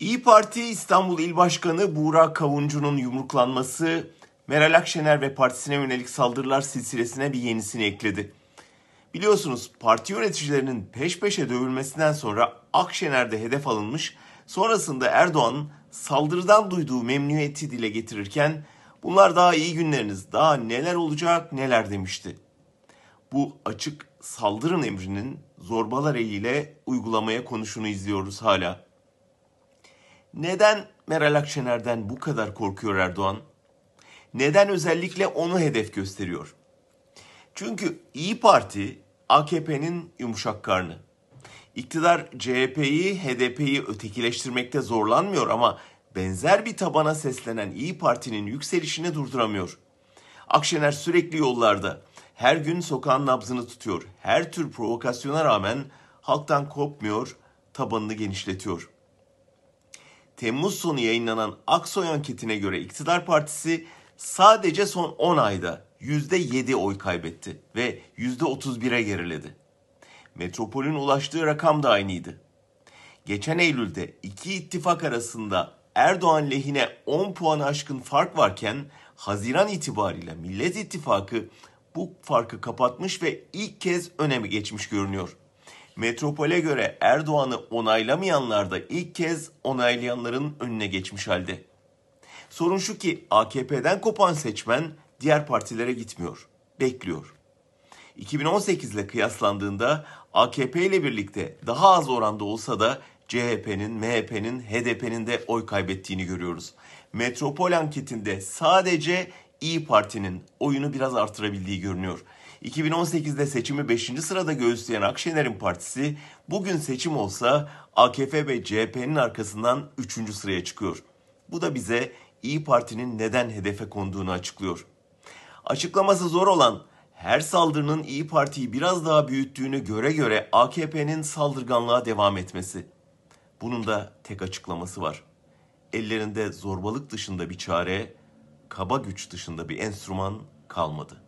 İyi Parti İstanbul İl Başkanı Buğra Kavuncu'nun yumruklanması Meral Akşener ve partisine yönelik saldırılar silsilesine bir yenisini ekledi. Biliyorsunuz parti yöneticilerinin peş peşe dövülmesinden sonra Akşener de hedef alınmış, sonrasında Erdoğan saldırıdan duyduğu memnuniyeti dile getirirken bunlar daha iyi günleriniz, daha neler olacak neler demişti. Bu açık saldırın emrinin zorbalar eliyle uygulamaya konuşunu izliyoruz hala. Neden Meral Akşener'den bu kadar korkuyor Erdoğan? Neden özellikle onu hedef gösteriyor? Çünkü İyi Parti AKP'nin yumuşak karnı. İktidar CHP'yi, HDP'yi ötekileştirmekte zorlanmıyor ama benzer bir tabana seslenen İyi Parti'nin yükselişini durduramıyor. Akşener sürekli yollarda, her gün sokağın nabzını tutuyor. Her tür provokasyona rağmen halktan kopmuyor, tabanını genişletiyor. Temmuz sonu yayınlanan Aksoy anketine göre iktidar partisi sadece son 10 ayda %7 oy kaybetti ve %31'e geriledi. Metropol'ün ulaştığı rakam da aynıydı. Geçen Eylül'de iki ittifak arasında Erdoğan lehine 10 puan aşkın fark varken Haziran itibariyle Millet İttifakı bu farkı kapatmış ve ilk kez önemi geçmiş görünüyor. Metropol'e göre Erdoğan'ı onaylamayanlar da ilk kez onaylayanların önüne geçmiş halde. Sorun şu ki AKP'den kopan seçmen diğer partilere gitmiyor, bekliyor. 2018 ile kıyaslandığında AKP ile birlikte daha az oranda olsa da CHP'nin, MHP'nin, HDP'nin de oy kaybettiğini görüyoruz. Metropol anketinde sadece İyi Parti'nin oyunu biraz artırabildiği görünüyor. 2018'de seçimi 5. sırada göğüsleyen Akşener'in partisi bugün seçim olsa AKP ve CHP'nin arkasından 3. sıraya çıkıyor. Bu da bize İyi Parti'nin neden hedefe konduğunu açıklıyor. Açıklaması zor olan her saldırının İyi Parti'yi biraz daha büyüttüğünü göre göre AKP'nin saldırganlığa devam etmesi. Bunun da tek açıklaması var. Ellerinde zorbalık dışında bir çare, kaba güç dışında bir enstrüman kalmadı.